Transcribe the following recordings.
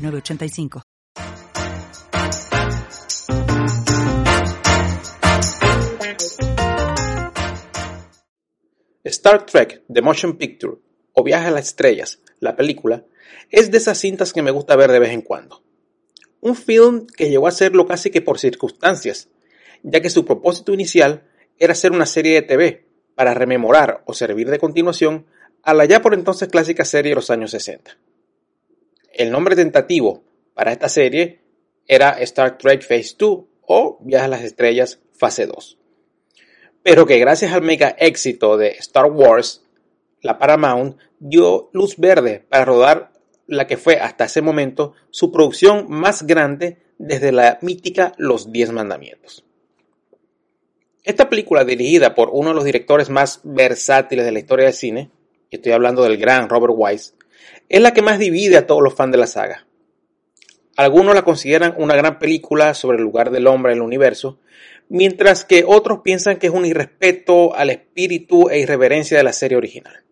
985. Star Trek The Motion Picture o Viaje a las Estrellas, la película, es de esas cintas que me gusta ver de vez en cuando. Un film que llegó a serlo casi que por circunstancias, ya que su propósito inicial era ser una serie de TV para rememorar o servir de continuación a la ya por entonces clásica serie de los años 60. El nombre tentativo para esta serie era Star Trek Phase 2 o Viaje a las Estrellas Fase 2. Pero que gracias al mega éxito de Star Wars, la Paramount dio luz verde para rodar la que fue hasta ese momento su producción más grande desde la mítica Los Diez Mandamientos. Esta película, dirigida por uno de los directores más versátiles de la historia del cine, y estoy hablando del gran Robert Wise, es la que más divide a todos los fans de la saga. Algunos la consideran una gran película sobre el lugar del hombre en el universo, mientras que otros piensan que es un irrespeto al espíritu e irreverencia de la serie original.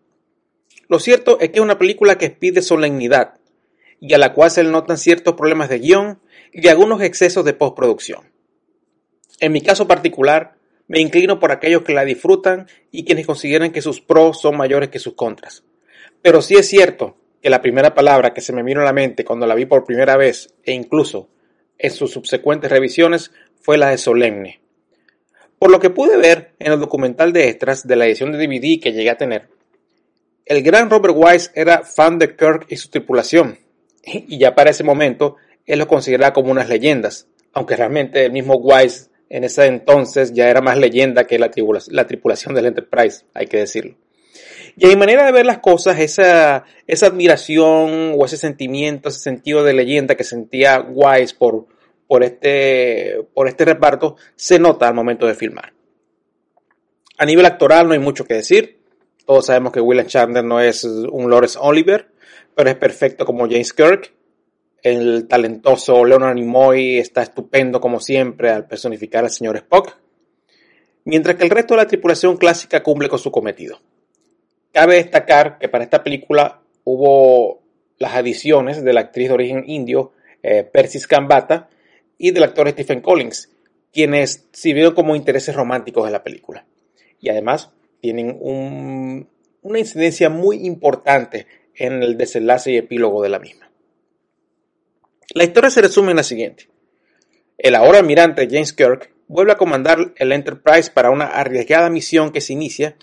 Lo cierto es que es una película que pide solemnidad y a la cual se notan ciertos problemas de guion y algunos excesos de postproducción. En mi caso particular, me inclino por aquellos que la disfrutan y quienes consideran que sus pros son mayores que sus contras. Pero sí es cierto que la primera palabra que se me vino a la mente cuando la vi por primera vez e incluso en sus subsecuentes revisiones fue la de solemne. Por lo que pude ver en el documental de extras de la edición de DVD que llegué a tener, el gran Robert Wise era fan de Kirk y su tripulación, y ya para ese momento él lo consideraba como unas leyendas, aunque realmente el mismo Wise en ese entonces ya era más leyenda que la, la tripulación del Enterprise, hay que decirlo. Y a mi manera de ver las cosas, esa, esa admiración o ese sentimiento, ese sentido de leyenda que sentía Wise por, por, este, por este reparto, se nota al momento de filmar. A nivel actoral no hay mucho que decir. Todos sabemos que William Chandler no es un Lawrence Oliver, pero es perfecto como James Kirk. El talentoso Leonard Nimoy está estupendo como siempre al personificar al señor Spock. Mientras que el resto de la tripulación clásica cumple con su cometido. Cabe destacar que para esta película hubo las adiciones de la actriz de origen indio eh, Persis Kambata y del actor Stephen Collins, quienes sirvieron como intereses románticos de la película. Y además tienen una incidencia muy importante en el desenlace y epílogo de la misma. La historia se resume en la siguiente. El ahora almirante James Kirk vuelve a comandar el Enterprise para una arriesgada misión que se inicia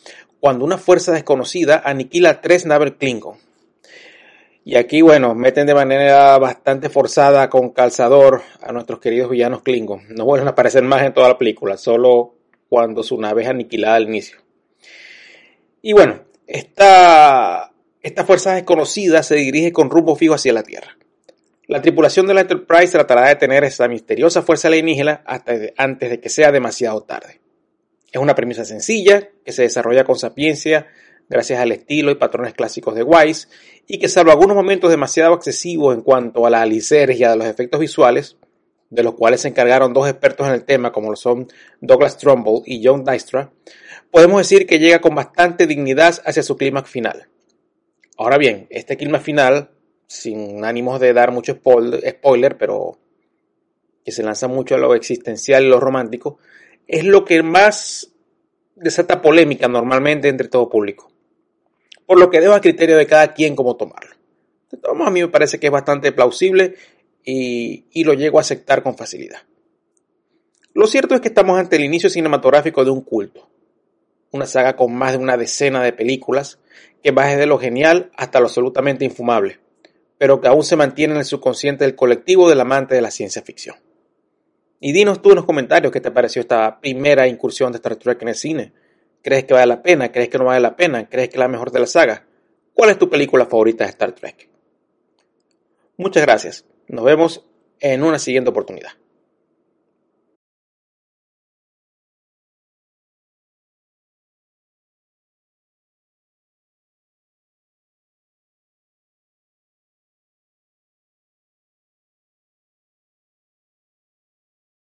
cuando una fuerza desconocida aniquila tres naves Klingon. Y aquí, bueno, meten de manera bastante forzada con calzador a nuestros queridos villanos Klingon. No vuelven a aparecer más en toda la película, solo cuando su nave es aniquilada al inicio. Y bueno, esta, esta fuerza desconocida se dirige con rumbo fijo hacia la Tierra. La tripulación de la Enterprise tratará de detener esa misteriosa fuerza alienígena hasta antes de que sea demasiado tarde. Es una premisa sencilla que se desarrolla con sapiencia gracias al estilo y patrones clásicos de Wise y que salvo algunos momentos demasiado excesivos en cuanto a la alicergia de los efectos visuales, de los cuales se encargaron dos expertos en el tema como lo son Douglas Trumbull y John Dystra, podemos decir que llega con bastante dignidad hacia su clímax final. Ahora bien, este clima final, sin ánimos de dar mucho spoiler, pero que se lanza mucho a lo existencial y lo romántico, es lo que más desata polémica normalmente entre todo público. Por lo que dejo a criterio de cada quien cómo tomarlo. De todos modos, a mí me parece que es bastante plausible y, y lo llego a aceptar con facilidad. Lo cierto es que estamos ante el inicio cinematográfico de un culto. Una saga con más de una decena de películas que va desde lo genial hasta lo absolutamente infumable, pero que aún se mantiene en el subconsciente del colectivo del amante de la ciencia ficción. Y dinos tú en los comentarios qué te pareció esta primera incursión de Star Trek en el cine. ¿Crees que vale la pena? ¿Crees que no vale la pena? ¿Crees que es la mejor de la saga? ¿Cuál es tu película favorita de Star Trek? Muchas gracias. Nos vemos en una siguiente oportunidad.